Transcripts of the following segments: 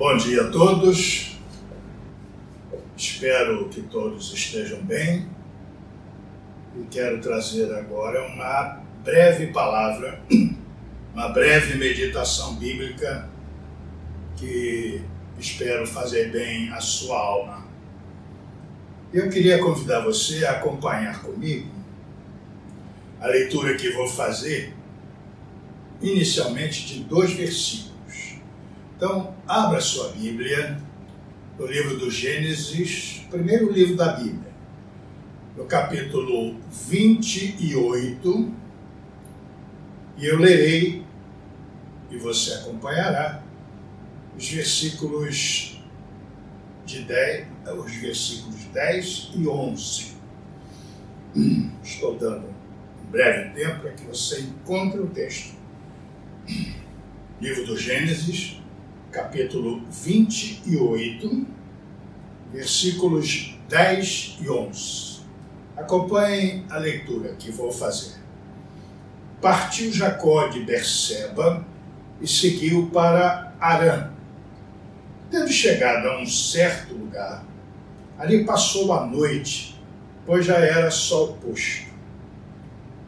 Bom dia a todos. Espero que todos estejam bem. E quero trazer agora uma breve palavra, uma breve meditação bíblica que espero fazer bem à sua alma. Eu queria convidar você a acompanhar comigo a leitura que vou fazer, inicialmente de dois versículos. Então, abra sua Bíblia no livro do Gênesis, primeiro livro da Bíblia, no capítulo 28, e eu lerei e você acompanhará os versículos de 10, os versículos 10 e 11. Estou dando um breve tempo para que você encontre o texto. Livro do Gênesis, capítulo 28, versículos 10 e 11. Acompanhem a leitura que vou fazer. Partiu Jacó de Berseba e seguiu para Arã. Tendo chegado a um certo lugar, ali passou a noite, pois já era sol posto.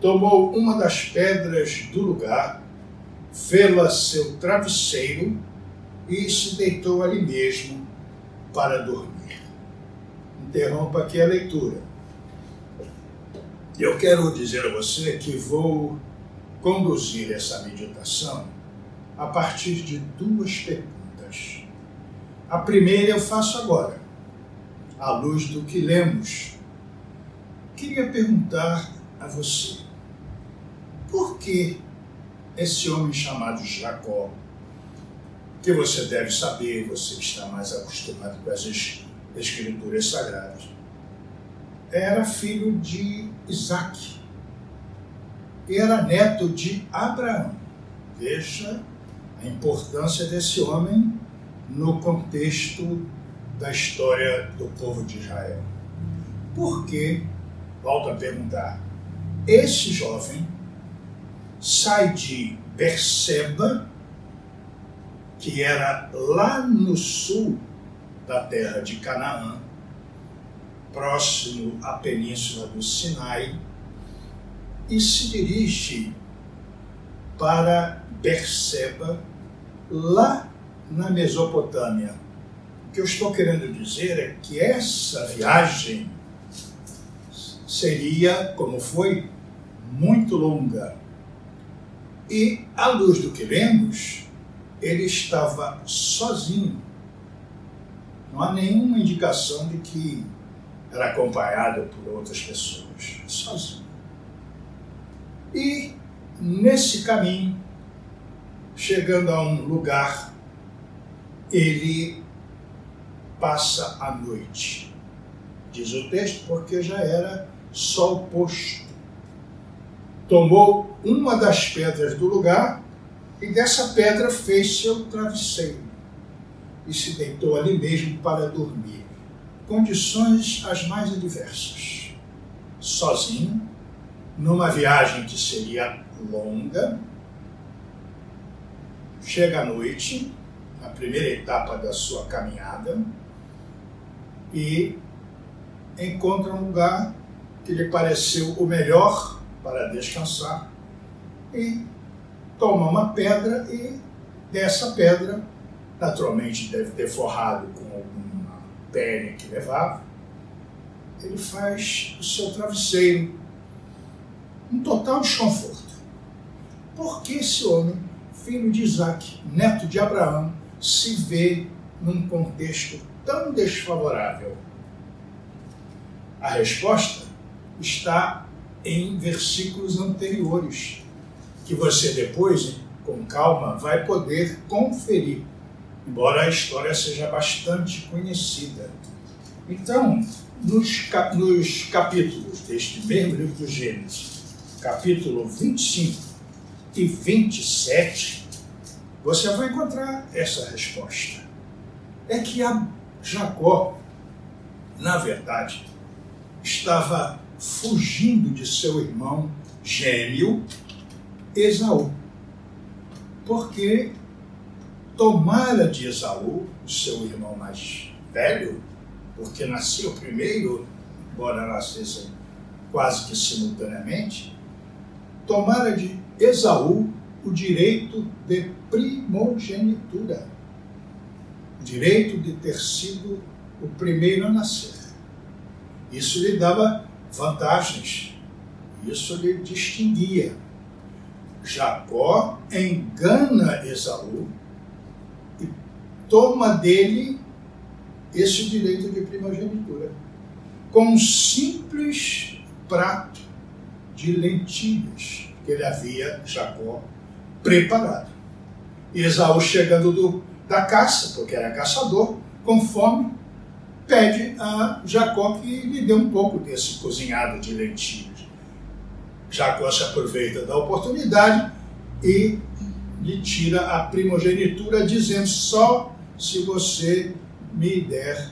Tomou uma das pedras do lugar, fê-la seu travesseiro e se deitou ali mesmo para dormir. Interrompa aqui a leitura. Eu quero dizer a você que vou conduzir essa meditação a partir de duas perguntas. A primeira eu faço agora, à luz do que lemos. Queria perguntar a você: por que esse homem chamado Jacó que você deve saber, você que está mais acostumado com as escrituras sagradas, era filho de Isaac, era neto de Abraão. Veja a importância desse homem no contexto da história do povo de Israel. Por que, volto a perguntar, esse jovem sai de Berseba, que era lá no sul da terra de Canaã, próximo à península do Sinai, e se dirige para Berseba, lá na Mesopotâmia. O que eu estou querendo dizer é que essa viagem seria, como foi, muito longa. E, à luz do que lemos, ele estava sozinho. Não há nenhuma indicação de que era acompanhado por outras pessoas. Sozinho. E nesse caminho, chegando a um lugar, ele passa a noite. Diz o texto, porque já era sol posto. Tomou uma das pedras do lugar e dessa pedra fez seu travesseiro e se deitou ali mesmo para dormir. Condições as mais adversas. Sozinho, numa viagem que seria longa, chega à noite, na primeira etapa da sua caminhada, e encontra um lugar que lhe pareceu o melhor para descansar e toma uma pedra e dessa pedra, naturalmente deve ter forrado com alguma pele que levava, ele faz o seu travesseiro. Um total desconforto. Por que esse homem, filho de Isaac, neto de Abraão, se vê num contexto tão desfavorável? A resposta está em versículos anteriores que você depois, com calma, vai poder conferir, embora a história seja bastante conhecida. Então, nos, nos capítulos deste mesmo livro do Gênesis, capítulo 25 e 27, você vai encontrar essa resposta. É que a Jacó, na verdade, estava fugindo de seu irmão gêmeo Esaú. Porque tomara de Esaú, seu irmão mais velho, porque nasceu primeiro, embora nascessem quase que simultaneamente, tomara de Esaú o direito de primogenitura, o direito de ter sido o primeiro a nascer. Isso lhe dava vantagens, isso lhe distinguia. Jacó engana Esaú e toma dele esse direito de primogenitura com um simples prato de lentilhas que ele havia, Jacó, preparado. Esaú, chegando do, da caça, porque era caçador, com fome, pede a Jacó que lhe dê um pouco desse cozinhado de lentilhas. Jacó se aproveita da oportunidade e lhe tira a primogenitura, dizendo: só se você me der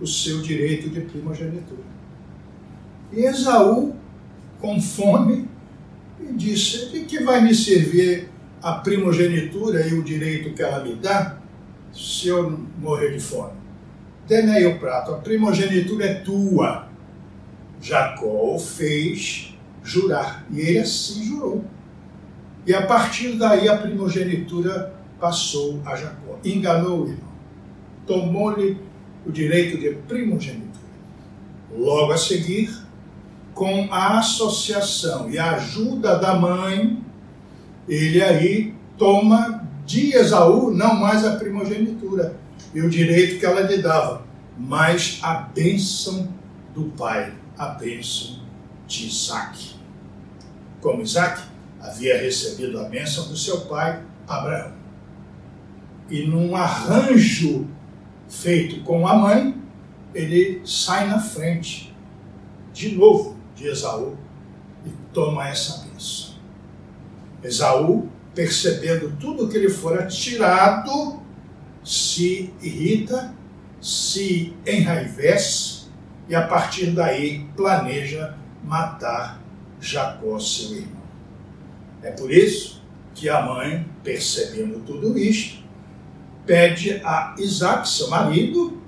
o seu direito de primogenitura. E Esaú, com fome, disse: de que vai me servir a primogenitura e o direito que ela me dá se eu morrer de fome? Dê-me aí o prato, a primogenitura é tua. Jacó fez jurar, e ele assim jurou. E a partir daí a primogenitura passou a Jacó. Enganou o irmão. Tomou-lhe o direito de primogenitura. Logo a seguir, com a associação e a ajuda da mãe, ele aí toma de Esaú não mais a primogenitura e o direito que ela lhe dava, mas a bênção do pai, a bênção de Isaac. Como Isaac havia recebido a bênção do seu pai, Abraão. E num arranjo feito com a mãe, ele sai na frente, de novo, de Esaú, e toma essa bênção. Esaú, percebendo tudo que lhe fora tirado, se irrita, se enraivece e a partir daí planeja matar Jacó, seu irmão. É por isso que a mãe, percebendo tudo isto, pede a Isaac, seu marido,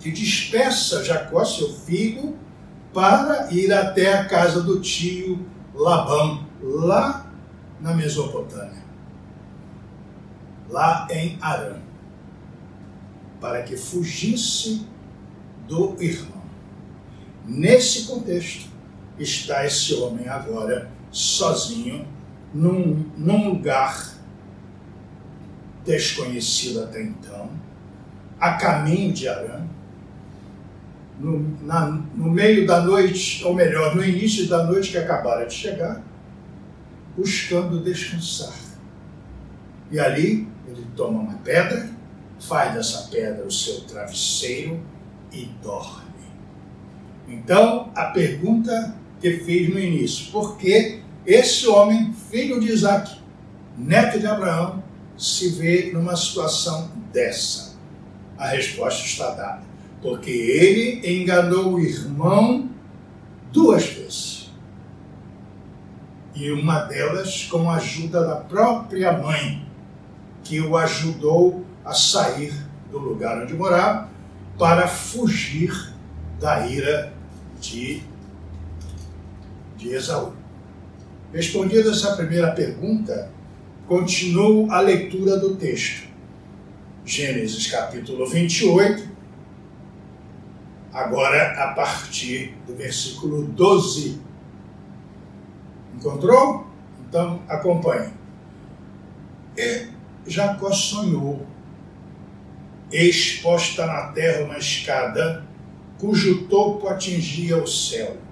que despeça Jacó, seu filho, para ir até a casa do tio Labão, lá na Mesopotâmia, lá em Arã, para que fugisse do irmão. Nesse contexto está esse homem agora sozinho num, num lugar desconhecido até então, a caminho de Arã, no, na, no meio da noite, ou melhor, no início da noite que acabara de chegar, buscando descansar. E ali ele toma uma pedra, faz dessa pedra o seu travesseiro e dorme. Então, a pergunta que fiz no início, por que esse homem, filho de Isaac, neto de Abraão, se vê numa situação dessa? A resposta está dada. Porque ele enganou o irmão duas vezes. E uma delas com a ajuda da própria mãe, que o ajudou a sair do lugar onde morava para fugir da ira de, de Esaú. Respondida essa primeira pergunta, continuo a leitura do texto. Gênesis capítulo 28, agora a partir do versículo 12. Encontrou? Então acompanhe. E Jacó sonhou, exposta na terra uma escada, cujo topo atingia o céu.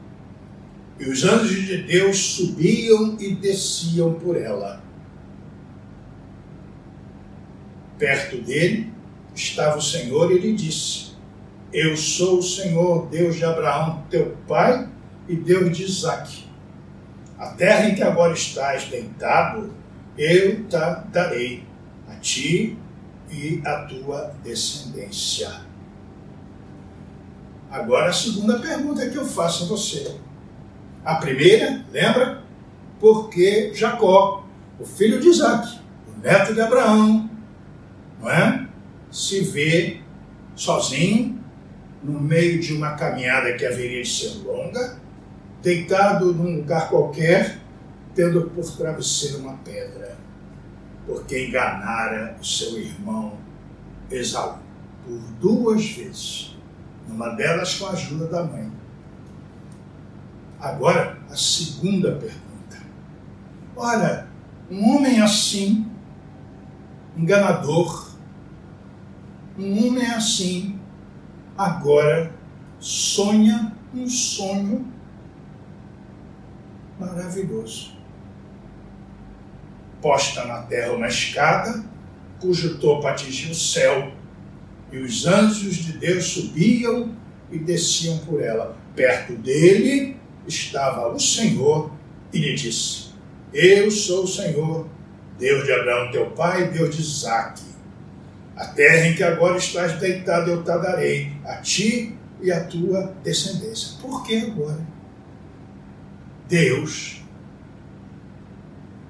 E os anjos de Deus subiam e desciam por ela Perto dele estava o Senhor e lhe disse: Eu sou o Senhor, Deus de Abraão, teu pai, e Deus de Isaque. A terra em que agora estás deitado, eu te darei a ti e a tua descendência. Agora a segunda pergunta que eu faço a você. A primeira, lembra? Porque Jacó, o filho de Isaac, o neto de Abraão, não é? Se vê sozinho, no meio de uma caminhada que haveria de ser longa, deitado num lugar qualquer, tendo por travesseiro uma pedra, porque enganara o seu irmão Esaú por duas vezes, numa delas com a ajuda da mãe. Agora, a segunda pergunta. Ora, um homem assim, enganador, um homem assim, agora sonha um sonho maravilhoso. Posta na terra uma escada, cujo topo atingia o céu, e os anjos de Deus subiam e desciam por ela. Perto dele estava o Senhor e lhe disse: Eu sou o Senhor, Deus de Abraão, teu pai, Deus de Isaque. A terra em que agora estás deitado eu te darei, a ti e a tua descendência. Por que agora? Deus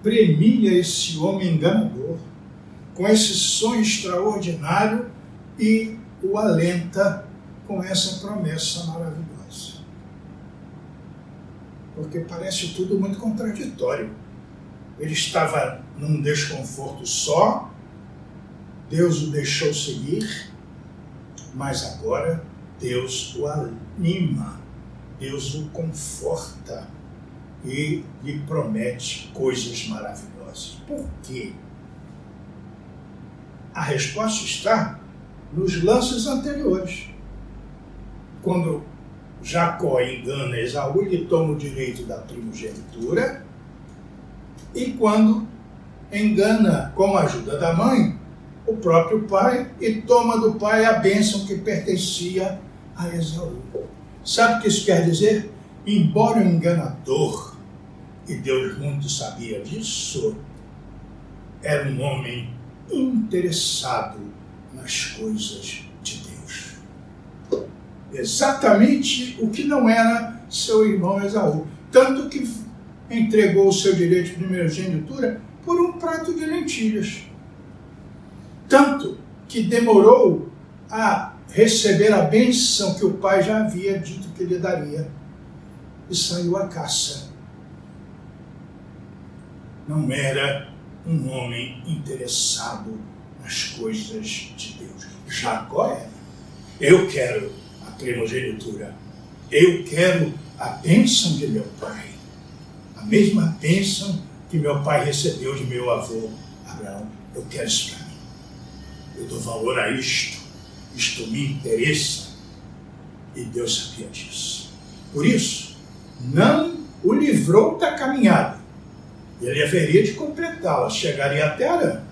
premia esse homem enganador com esse sonho extraordinário e o alenta com essa promessa maravilhosa. Porque parece tudo muito contraditório. Ele estava num desconforto só, Deus o deixou seguir, mas agora Deus o anima, Deus o conforta e lhe promete coisas maravilhosas. Por quê? A resposta está nos lances anteriores. Quando Jacó engana Esaú, ele toma o direito da primogenitura, e quando engana, com a ajuda da mãe, o próprio pai e toma do pai a bênção que pertencia a Esaú. Sabe o que isso quer dizer? Embora um enganador, e Deus muito sabia disso, era um homem interessado nas coisas de Deus. Exatamente o que não era seu irmão Esaú. Tanto que entregou o seu direito de primogenitura por um prato de lentilhas. Tanto que demorou a receber a benção que o pai já havia dito que lhe daria. E saiu à caça. Não era um homem interessado nas coisas de Deus. Jacó era. Eu quero primogenitura. Eu quero a bênção de meu pai. A mesma bênção que meu pai recebeu de meu avô Abraão. Eu quero isso para mim. Eu dou valor a isto. Isto me interessa. E Deus sabia disso. Por isso, não o livrou da caminhada. Ele haveria de completá-la, chegaria até Arã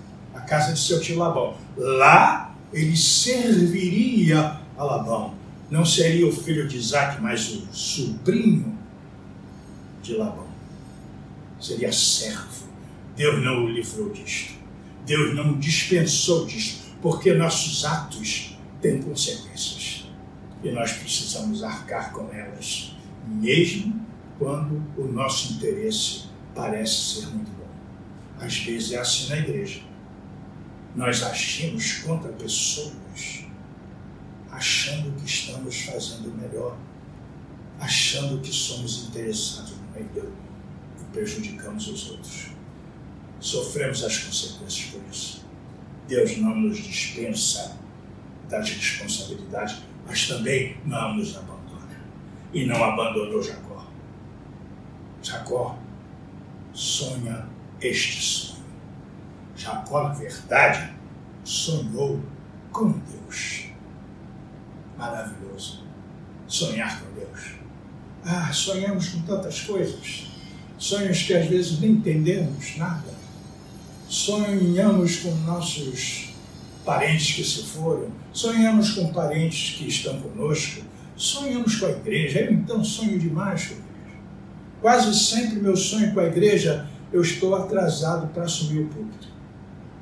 casa de seu tio Labão. Lá ele serviria a Labão. Não seria o filho de Isaac, mas o sobrinho de Labão. Seria servo. Deus não o livrou disto. Deus não o dispensou disto, porque nossos atos têm consequências. E nós precisamos arcar com elas, mesmo quando o nosso interesse parece ser muito bom. Às vezes é assim na igreja nós agimos contra pessoas achando que estamos fazendo melhor, achando que somos interessados no meio e prejudicamos os outros. Sofremos as consequências por isso. Deus não nos dispensa das responsabilidades, mas também não nos abandona. E não abandonou Jacó. Jacó sonha este sonho Jacó, na verdade, sonhou com Deus. Maravilhoso. Sonhar com Deus. Ah, sonhamos com tantas coisas. Sonhos que às vezes nem entendemos nada. Sonhamos com nossos parentes que se foram. Sonhamos com parentes que estão conosco. Sonhamos com a igreja. Eu então sonho demais com a igreja. Quase sempre meu sonho com a igreja, eu estou atrasado para assumir o púlpito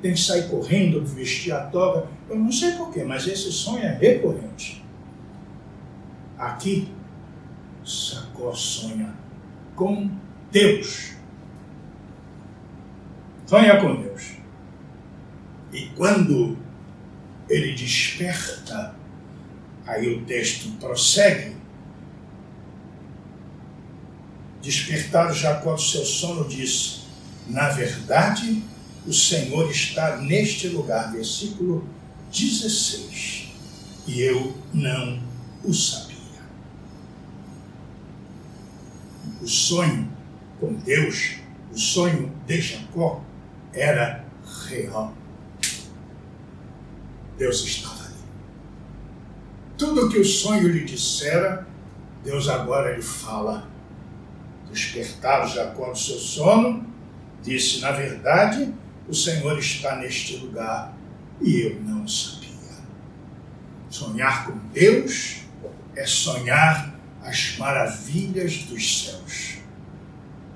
tem que sair correndo, vestir a toga. Eu não sei porquê, mas esse sonho é recorrente. Aqui, Sacó sonha com Deus. Sonha com Deus. E quando ele desperta. Aí o texto prossegue. Despertado Jacó do seu sono, disse: Na verdade, o Senhor está neste lugar. Versículo 16. E eu não o sabia. O sonho com Deus, o sonho de Jacó, era real. Deus estava ali. Tudo que o sonho lhe dissera, Deus agora lhe fala. Despertado Jacó do seu sono, disse: Na verdade, o Senhor está neste lugar e eu não sabia. Sonhar com Deus é sonhar as maravilhas dos céus.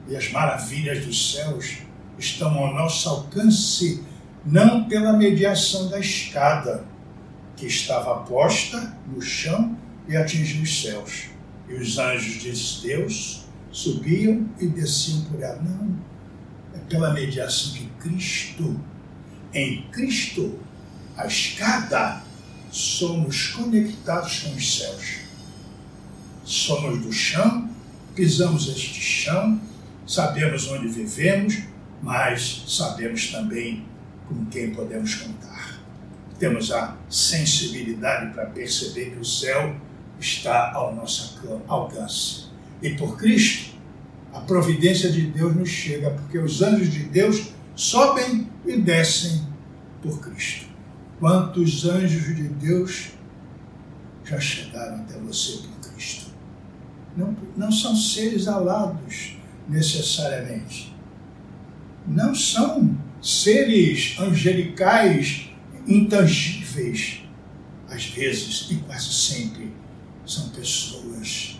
E as maravilhas dos céus estão ao nosso alcance não pela mediação da escada que estava posta no chão e atingiu os céus. E os anjos de Deus subiam e desciam por ela. Não, é pela mediação de Cristo. Em Cristo, a escada, somos conectados com os céus. Somos do chão, pisamos este chão, sabemos onde vivemos, mas sabemos também com quem podemos contar. Temos a sensibilidade para perceber que o céu está ao nosso alcance. E por Cristo, a providência de Deus nos chega, porque os anjos de Deus sobem e descem por Cristo. Quantos anjos de Deus já chegaram até você por Cristo? Não, não são seres alados necessariamente. Não são seres angelicais intangíveis. Às vezes, e quase sempre, são pessoas,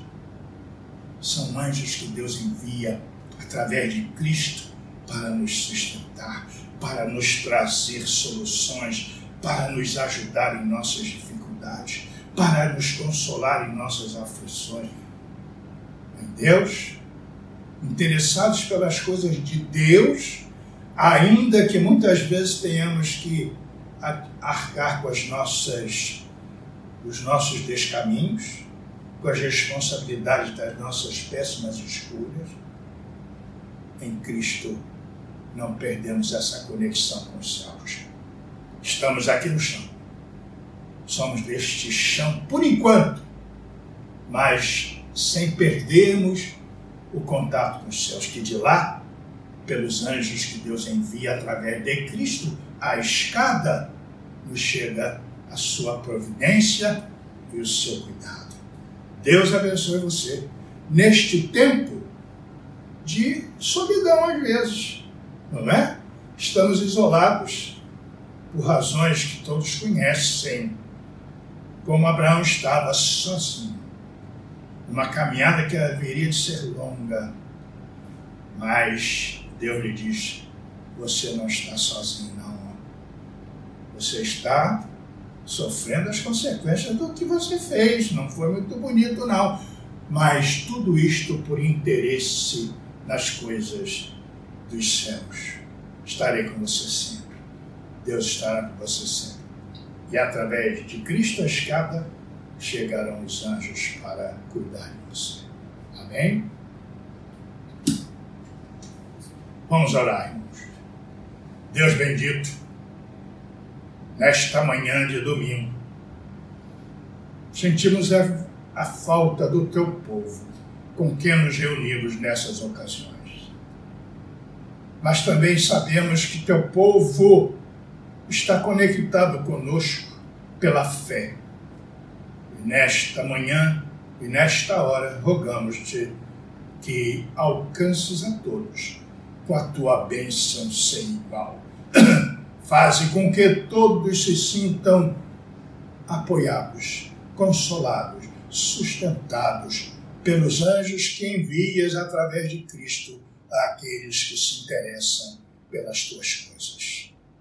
são anjos que Deus envia através de Cristo para nos sustentar, para nos trazer soluções, para nos ajudar em nossas dificuldades, para nos consolar em nossas aflições. Deus, interessados pelas coisas de Deus, ainda que muitas vezes tenhamos que arcar com as nossas, os nossos descaminhos, com as responsabilidades das nossas péssimas escolhas, em Cristo não perdemos essa conexão com os céus. Estamos aqui no chão. Somos deste chão por enquanto, mas sem perdermos o contato com os céus, que de lá pelos anjos que Deus envia através de Cristo, a escada nos chega a sua providência e o seu cuidado. Deus abençoe você neste tempo de solidão às vezes, não é? Estamos isolados por razões que todos conhecem, como Abraão estava sozinho, uma caminhada que haveria de ser longa, mas Deus lhe diz: Você não está sozinho, não. Você está sofrendo as consequências do que você fez. Não foi muito bonito, não. Mas tudo isto por interesse nas coisas dos céus. Estarei com você sempre. Deus estará com você sempre. E através de Cristo a escada chegarão os anjos para cuidar de você. Amém? Vamos orar, irmãos. Deus bendito, nesta manhã de domingo, sentimos a, a falta do teu povo com quem nos reunimos nessas ocasiões. Mas também sabemos que teu povo está conectado conosco pela fé. Nesta manhã e nesta hora rogamos-te que alcances a todos com a tua bênção sem igual. Faze com que todos se sintam apoiados, consolados, sustentados pelos anjos que envias através de Cristo àqueles que se interessam pelas tuas coisas.